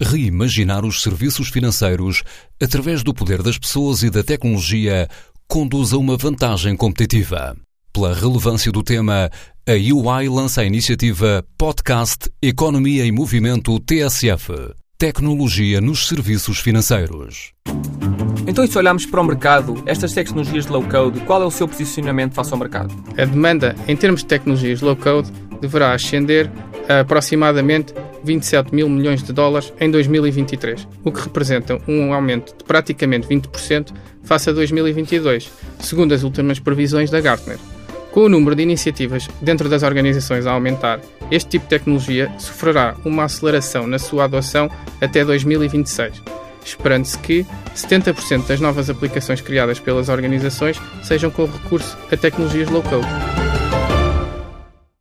Reimaginar os serviços financeiros através do poder das pessoas e da tecnologia conduz a uma vantagem competitiva. Pela relevância do tema, a UI lança a iniciativa Podcast Economia em Movimento TSF Tecnologia nos Serviços Financeiros. Então, e se olharmos para o mercado, estas tecnologias de low-code, qual é o seu posicionamento face ao mercado? A demanda em termos de tecnologias low-code deverá ascender a aproximadamente 27 mil milhões de dólares em 2023, o que representa um aumento de praticamente 20% face a 2022, segundo as últimas previsões da Gartner. Com o número de iniciativas dentro das organizações a aumentar, este tipo de tecnologia sofrerá uma aceleração na sua adoção até 2026, esperando-se que 70% das novas aplicações criadas pelas organizações sejam com recurso a tecnologias low-code.